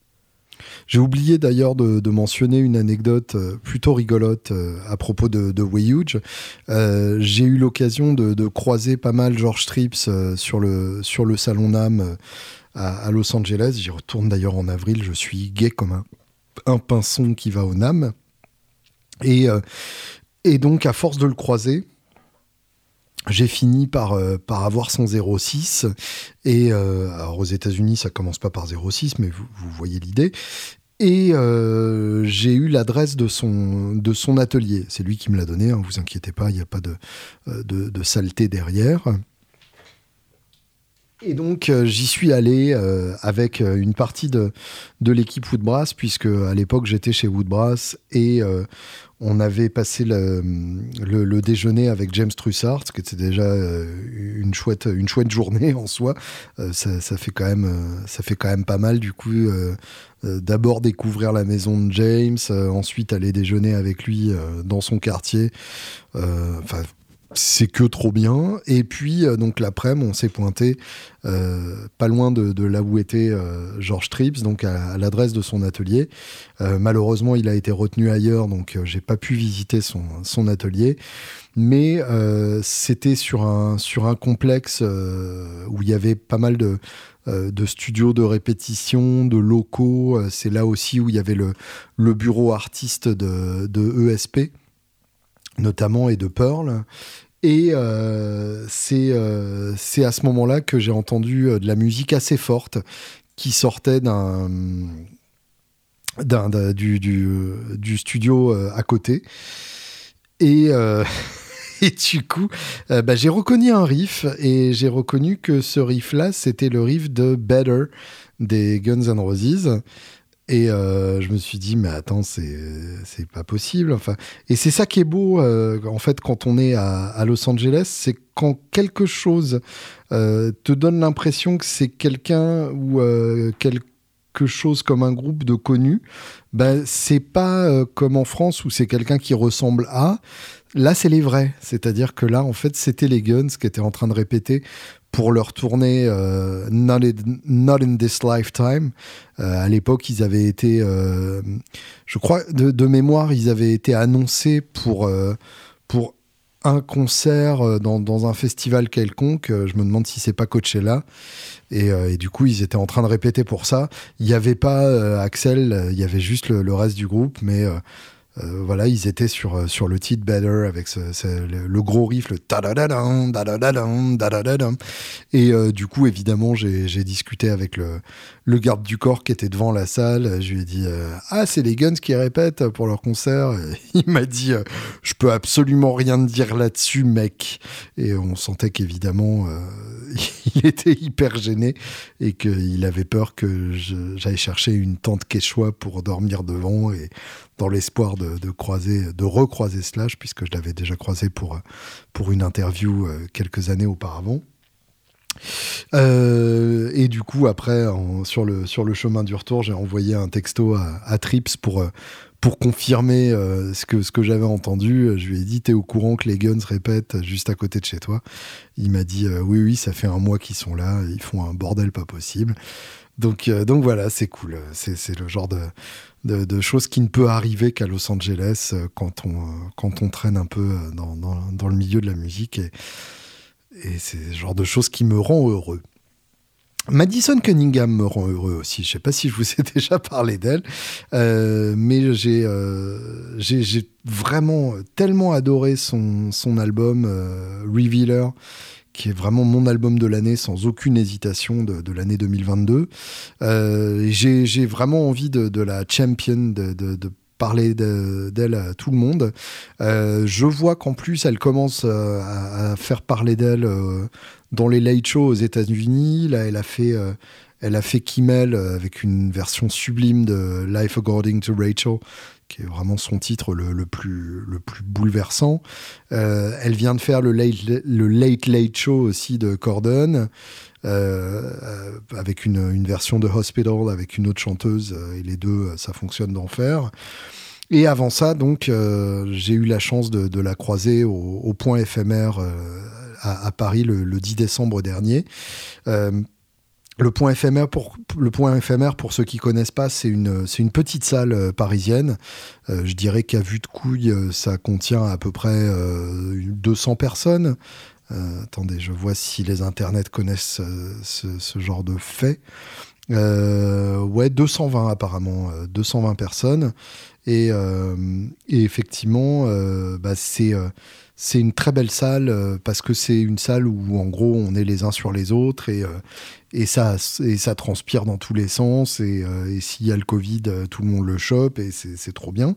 J'ai oublié d'ailleurs de, mentionner une anecdote plutôt rigolote à propos de, de Huge. J'ai eu l'occasion de, croiser pas mal George le, sur le salon NAM à, Los Angeles. J'y retourne d'ailleurs en avril. Je suis gay comme un, un pinson qui va au NAM. Et, et donc, à force de le croiser, j'ai fini par, par avoir son 06 et alors aux États-Unis ça commence pas par 06 mais vous, voyez l'idée et euh, j'ai eu l'adresse de son, de son atelier. C'est lui qui me l'a donné, hein, vous inquiétez pas, il n'y a pas de, euh, de, de, saleté derrière. Et donc euh, j'y suis allé avec une partie de, de l'équipe Woodbrass, puisque à l'époque j'étais chez Woodbrass et on avait passé le, le, déjeuner avec James Trussart, qui était déjà une, chouette, une chouette journée en soi. ça, ça, fait quand même, ça fait quand même pas mal du coup euh, d'abord découvrir la maison de James, euh, ensuite aller déjeuner avec lui euh, dans son quartier. Enfin, c'est que trop bien. Et puis, donc l'après-midi, on s'est pointé pas loin de, là où était George Trips, donc à, l'adresse de son atelier. malheureusement, il a été retenu ailleurs, donc j'ai pas pu visiter son, atelier. Mais c'était sur un, sur un complexe où il y avait pas mal de, euh, de studios de répétition, de locaux. Euh, c'est là aussi où il y avait le, le bureau artiste de, de, ESP, notamment, et de Pearl. Et euh, c'est à ce moment-là que j'ai entendu de la musique assez forte qui sortait d'un du, du, du, studio à côté. Et et du coup, euh, bah, j'ai reconnu un riff et j'ai reconnu que ce riff-là, c'était le riff de Better des Guns N' Roses. Et euh, je me suis dit, mais attends, c'est, c'est pas possible. Enfin, et c'est ça qui est beau, euh, en fait, quand on est à, Los Angeles, c'est quand quelque chose te donne l'impression que c'est quelqu'un ou quelque chose comme un groupe de connus, ben, c'est pas comme en France où c'est quelqu'un qui ressemble à, Là, c'est les vrais. C'est-à-dire que là, en fait, c'était les Guns qui étaient en train de répéter pour leur tournée euh, not, in, This Lifetime. Euh, à l'époque, ils avaient été, euh, je crois, de, mémoire, ils avaient été annoncés pour, pour un concert dans, un festival quelconque. Je me demande si c'est pas Coachella. Et, et, du coup, ils étaient en train de répéter pour ça. Il n'y avait pas Axel, il y avait juste le, le, reste du groupe, mais euh, voilà, ils étaient sur, euh, sur le titre Better avec le, gros riff, le ta da da da Et euh, du coup, évidemment, j'ai discuté avec le, le garde du corps qui était devant la salle. Je lui ai dit Ah, c'est les Guns qui répètent pour leur concert. il m'a dit Je peux absolument rien dire là-dessus, mec. Et on sentait qu'évidemment, il était hyper gêné et qu'il avait peur que j'aille chercher une tente quechua pour dormir devant. Dans l'espoir de, croiser, de recroiser Slash, puisque je l'avais déjà croisé pour, pour une interview euh, quelques années auparavant. Euh, et du coup, après, sur, le, sur le chemin du retour, j'ai envoyé un texto à, Trips pour, euh, pour confirmer ce que, ce que j'avais entendu. Je lui ai dit T'es au courant que les Guns répètent juste à côté de chez toi Il m'a dit Oui, oui, ça fait un mois qu'ils sont là, ils font un bordel pas possible. Donc, donc voilà, c'est cool. C'est le genre de, de, choses qui ne peut arriver qu'à Los Angeles euh, quand on, euh, quand on traîne un peu euh, dans, dans, le milieu de la musique. Et, c'est le genre de choses qui me rend heureux. Madison Cunningham me rend heureux aussi. Je ne sais pas si je vous ai déjà parlé d'elle, mais j'ai j'ai vraiment tellement adoré son, son album Revealer qui est vraiment mon album de l'année sans aucune hésitation de, l'année 2022. Euh, j'ai vraiment envie de, la champion, de, parler d'elle à tout le monde. Euh, je vois qu'en plus, elle commence euh, à, faire parler d'elle dans les late shows aux États-Unis. Là, elle a fait, elle a fait Kimmel avec une version sublime de Life According to Rachel, qui est vraiment son titre le, plus, le plus bouleversant. Euh, elle vient de faire le late, le late Late Show aussi de Corden, euh, avec une, une, version de Hospital avec une autre chanteuse, euh, et les deux, ça fonctionne d'enfer. Et avant ça, donc, j'ai eu la chance de, la croiser au, point éphémère à, Paris le, 10 décembre dernier. Le point éphémère pour ceux qui connaissent pas, c'est une c'est une petite salle euh, parisienne. Euh, je dirais qu'à vue de couille, euh, ça contient à peu près 200 personnes. attendez, je vois si les internets connaissent ce, genre de fait. Ouais, 220 apparemment, 220 personnes. Et, et effectivement, bah, c'est c'est une très belle salle euh, parce que c'est une salle où en gros on est les uns sur les autres et, euh, et, ça, et ça transpire dans tous les sens et, euh, et s'il y a le Covid, tout le monde le chope et c'est trop bien.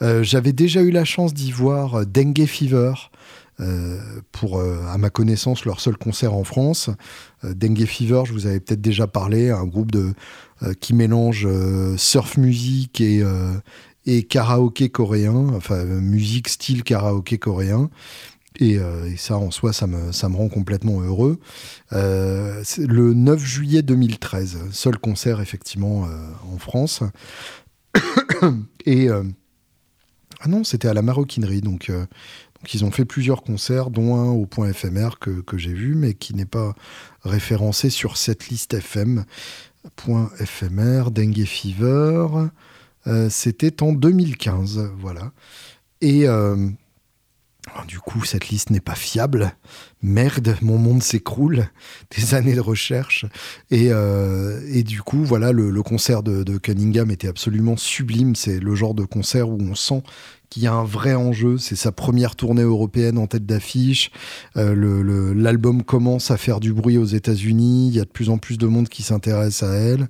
J'avais déjà eu la chance d'y voir Dengue Fever. Pour, à ma connaissance, leur seul concert en France. Dengue Fever, je vous avais peut-être déjà parlé, un groupe de, qui mélange surf musique et, et karaoké coréen, enfin musique style karaoké coréen. Et, euh, ça, en soi, ça me, ça me rend complètement heureux. Euh, le 9 juillet 2013, seul concert effectivement euh, en France. et ah non, c'était à la maroquinerie, donc, donc ils ont fait plusieurs concerts, dont un au point éphémère que, j'ai vu, mais qui n'est pas référencé sur cette liste FM. Point éphémère, Dengue Fever. Euh, c'était en 2015, voilà. Et euh, du coup, cette liste n'est pas fiable. Merde, mon monde s'écroule. Des années de recherche. Et, euh, du coup, voilà, le, concert de, Cunningham était absolument sublime. C'est le genre de concert où on sent qu'il y a un vrai enjeu. C'est sa première tournée européenne en tête d'affiche. Euh, l'album commence à faire du bruit aux États-Unis. Il y a de plus en plus de monde qui s'intéresse à elle.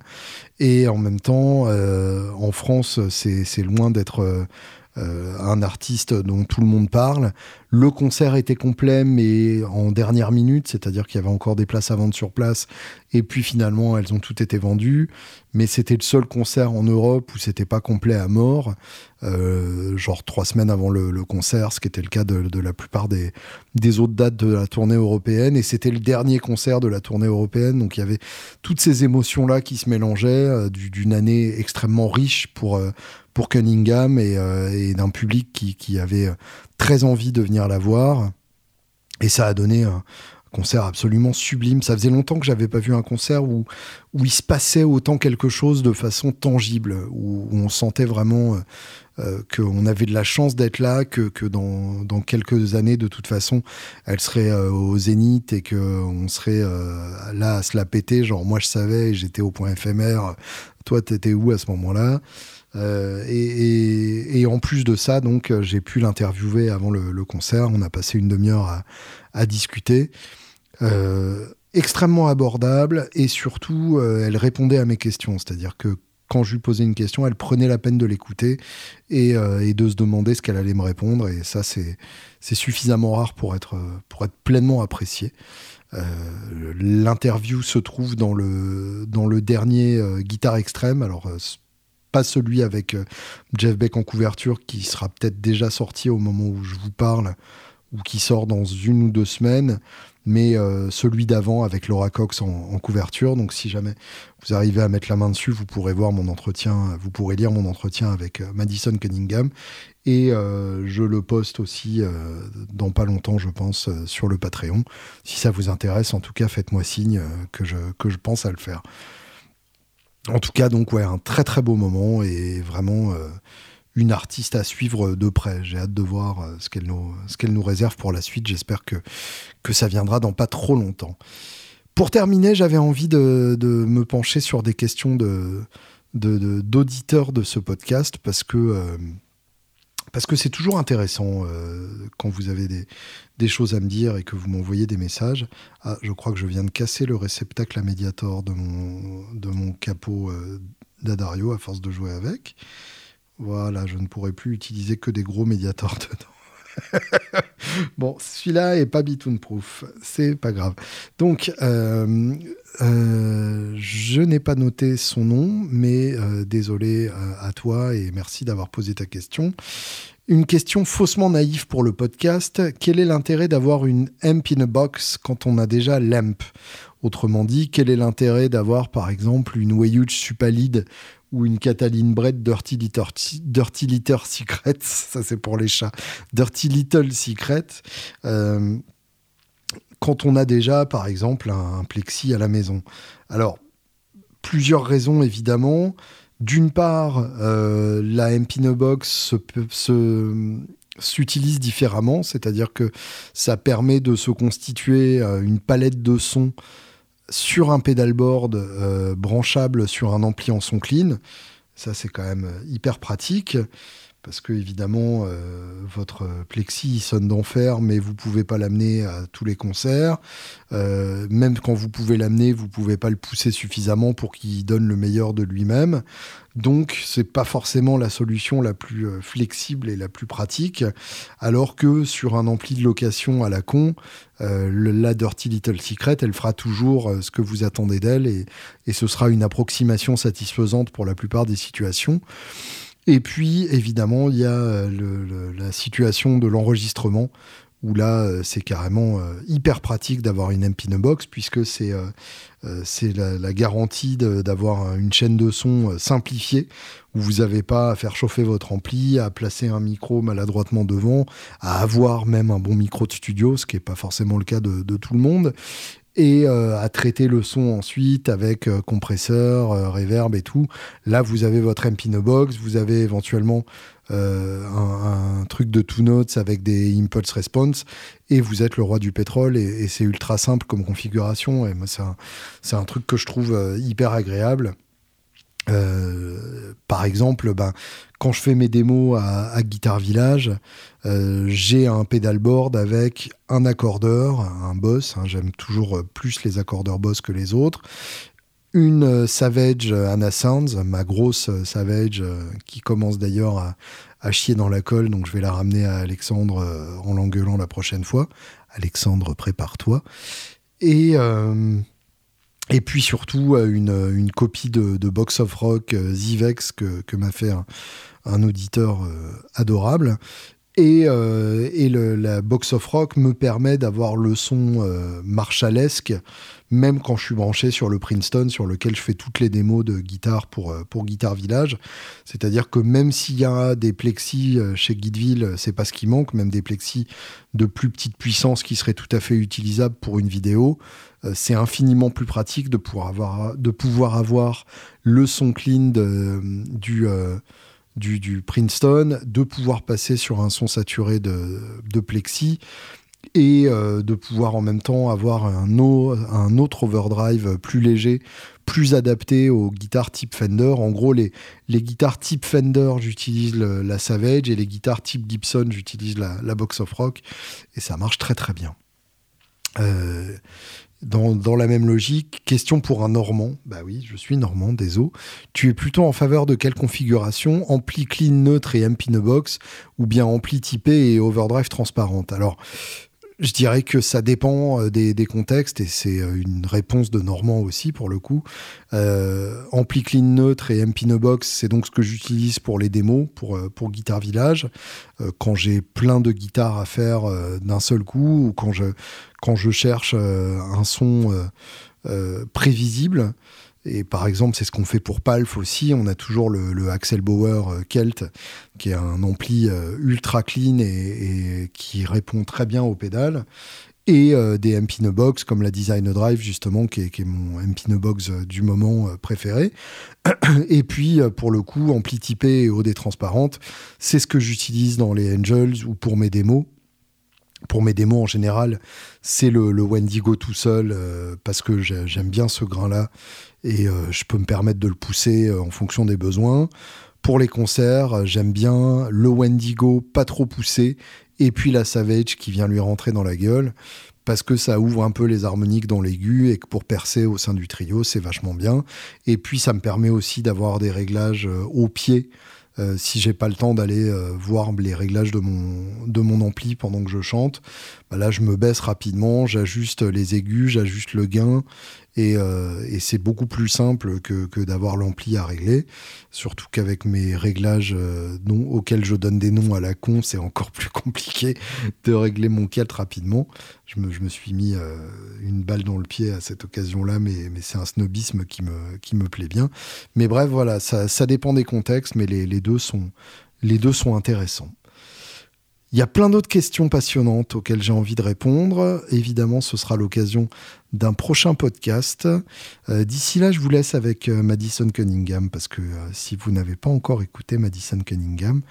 Et en même temps, euh, en France, c'est loin d'être un artiste dont tout le monde parle. Le concert était complet, mais en dernière minute, c'est-à-dire qu'il y avait encore des places à vendre sur place. Et puis finalement, elles ont toutes été vendues. Mais c'était le seul concert en Europe où c'était pas complet à mort, euh, genre trois semaines avant le, concert, ce qui était le cas de, la plupart des, des autres dates de la tournée européenne. Et c'était le dernier concert de la tournée européenne, donc il y avait toutes ces émotions-là qui se mélangeaient euh, d'une année extrêmement riche pour pour Cunningham euh, et, d'un public qui, avait euh, très envie de venir la voir. Et ça a donné un concert absolument sublime. Ça faisait longtemps que j'avais pas vu un concert où, où il se passait autant quelque chose de façon tangible, où, on sentait vraiment euh, qu'on avait de la chance d'être là, que, que dans, dans, quelques années, de toute façon, elle serait au zénith et qu'on serait là à se la péter. Genre, moi, je savais, j'étais au point éphémère. Toi, t'étais où à ce moment-là? Euh, et, en plus de ça, donc, euh, j'ai pu l'interviewer avant le, concert. On a passé une demi-heure à, discuter. Euh, extrêmement abordable et surtout, elle répondait à mes questions. C'est-à-dire que quand je lui posais une question, elle prenait la peine de l'écouter et, de se demander ce qu'elle allait me répondre. Et ça, c'est suffisamment rare pour être, pour être pleinement apprécié. L'interview se trouve dans le, dans le dernier Guitare Extrême. Alors, pas celui avec euh, Jeff Beck en couverture qui sera peut-être déjà sorti au moment où je vous parle ou qui sort dans une ou deux semaines, mais euh, celui d'avant avec Laura Cox en, couverture. Donc si jamais vous arrivez à mettre la main dessus, vous pourrez voir mon entretien, vous pourrez lire mon entretien avec euh, Madison Cunningham. Et je le poste aussi dans pas longtemps, je pense, sur le Patreon. Si ça vous intéresse, en tout cas, faites-moi signe que, je, que je pense à le faire. En tout cas, donc, ouais, un très très beau moment et vraiment euh, une artiste à suivre de près. J'ai hâte de voir euh, ce qu'elle nous, réserve pour la suite. J'espère que, ça viendra dans pas trop longtemps. Pour terminer, j'avais envie de, me pencher sur des questions d'auditeurs de, ce podcast parce que euh, parce que c'est toujours intéressant quand vous avez des, choses à me dire et que vous m'envoyez des messages. Ah, je crois que je viens de casser le réceptacle à médiator de mon, capot euh, d'Adario à force de jouer avec. Voilà, je ne pourrai plus utiliser que des gros médiators dedans. bon, celui-là est pas bitoon proof, c'est pas grave. Donc, euh, euh, je n'ai pas noté son nom, mais désolé à toi et merci d'avoir posé ta question. Une question faussement naïve pour le podcast. Quel est l'intérêt d'avoir une amp in a box quand on a déjà l'amp? Autrement dit, quel est l'intérêt d'avoir par exemple une Wayuch Supalide ou une Cataline Brett Dirty Little, Dirty Little Secret Ça c'est pour les chats. Dirty Little Secret. Euh, quand on a déjà par exemple un, plexi à la maison. Alors, plusieurs raisons évidemment. D'une part, la MP Box s'utilise différemment, c'est-à-dire que ça permet de se constituer une palette de sons sur un pedalboard branchable sur un ampli en son clean. Ça, c'est quand même hyper pratique parce que évidemment euh, votre plexi sonne d'enfer, mais vous pouvez pas l'amener à tous les concerts. Euh, même quand vous pouvez l'amener, vous pouvez pas le pousser suffisamment pour qu'il donne le meilleur de lui-même. Donc c'est pas forcément la solution la plus euh, flexible et la plus pratique. Alors que sur un ampli de location à la con, la Dirty Little Secret, elle fera toujours ce que vous attendez d'elle et, et ce sera une approximation satisfaisante pour la plupart des situations. Et puis, évidemment, il y a euh, la situation de l'enregistrement, où là, euh, c'est carrément euh, hyper pratique d'avoir une MP box, puisque c'est la, garantie d'avoir une chaîne de son simplifiée, où vous n'avez pas à faire chauffer votre ampli, à placer un micro maladroitement devant, à avoir même un bon micro de studio, ce qui n'est pas forcément le cas de tout le monde et euh, à traiter le son ensuite avec euh, compresseur, euh, reverb et tout. Là, vous avez votre MP No Box, vous avez éventuellement un, truc de two notes avec des impulse response et vous êtes le roi du pétrole et, c'est ultra simple comme configuration. Et moi, c'est un, truc que je trouve hyper agréable. Par exemple, ben, quand je fais mes démos à, à Guitar Village, euh, j'ai un pedalboard avec un accordeur, un boss. Hein, j'aime toujours plus les accordeurs boss que les autres. Une euh, Savage Anna Sounds, ma grosse euh, Savage qui commence d'ailleurs à, chier dans la colle, donc je vais la ramener à Alexandre en l'engueulant la prochaine fois. Alexandre, prépare-toi. Et, et puis surtout une, copie de, Box of Rock Zivex que, m'a fait un auditeur adorable et, euh, la box of rock me permet d'avoir le son euh, marshallesque, même quand je suis branché sur le Princeton, sur lequel je fais toutes les démos de guitare pour, euh, pour Guitar Village. C'est-à-dire que même s'il y a des plexis chez Guideville, c'est pas ce qui manque, même des plexis de plus petite puissance qui seraient tout à fait utilisables pour une vidéo, c'est infiniment plus pratique de pouvoir avoir, de pouvoir avoir le son clean du du, Princeton, de pouvoir passer sur un son saturé de, plexi et euh, de pouvoir en même temps avoir un, autre overdrive plus léger, plus adapté aux guitares type Fender. En gros, les, les guitares type Fender, j'utilise la Savage et les guitares type Gibson, j'utilise la, la, Box of Rock et ça marche très très bien. Euh, dans, la même logique, question pour un Normand. Bah oui, je suis Normand, désolé. Tu es plutôt en faveur de quelle configuration? Ampli clean neutre et MP no box ou bien ampli typé et overdrive transparente? Alors, je dirais que ça dépend euh, des, contextes et c'est euh, une réponse de Normand aussi pour le coup. Euh, ampli clean neutre et MP no box, c'est donc ce que j'utilise pour les démos, pour, pour Guitar Village. quand j'ai plein de guitares à faire d'un seul coup ou quand je, quand je cherche un son prévisible. Et par exemple, c'est ce qu'on fait pour Palf aussi. On a toujours le, Axel Bauer euh, Kelt, qui est un ampli euh, ultra clean et, qui répond très bien aux pédales. Et euh, des MP Box comme la Design Drive, justement, qui est, mon MP Box du moment préféré. Et puis, pour le coup, ampli typé et OD transparente, c'est ce que j'utilise dans les Angels ou pour mes démos pour mes démos en général, c'est le, Wendigo tout seul parce que j'aime bien ce grain-là et euh, je peux me permettre de le pousser euh, en fonction des besoins. Pour les concerts, euh, j'aime bien le Wendigo pas trop poussé et puis la Savage qui vient lui rentrer dans la gueule parce que ça ouvre un peu les harmoniques dans l'aigu et que pour percer au sein du trio, c'est vachement bien. Et puis ça me permet aussi d'avoir des réglages au pied si j'ai pas le temps d'aller voir les réglages de mon, de mon ampli pendant que je chante, bah là je me baisse rapidement, j'ajuste les aigus, j'ajuste le gain euh, et, c'est beaucoup plus simple que, d'avoir l'ampli à régler. Surtout qu'avec mes réglages euh, auxquels je donne des noms à la con, c'est encore plus compliqué de régler mon kilt rapidement. Je me, suis mis euh, une balle dans le pied à cette occasion-là, mais, c'est un snobisme qui me, qui me plaît bien. Mais bref, voilà, ça, dépend des contextes, mais les, deux, sont, les deux sont intéressants. Il y a plein d'autres questions passionnantes auxquelles j'ai envie de répondre. Évidemment, ce sera l'occasion d'un prochain podcast. Euh, d'ici là, je vous laisse avec euh, Madison Cunningham parce que euh, si vous n'avez pas encore écouté Madison Cunningham,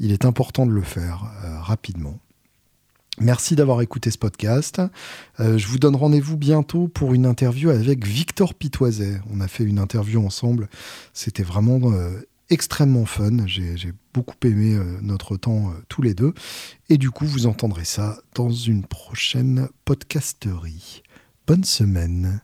il est important de le faire rapidement. Merci d'avoir écouté ce podcast. je vous donne rendez-vous bientôt pour une interview avec Victor Pitoiset. On a fait une interview ensemble. C'était vraiment extrêmement fun. J'ai beaucoup aimé euh, notre temps euh, tous les deux. Et du coup, vous entendrez ça dans une prochaine podcasterie. Bonne semaine.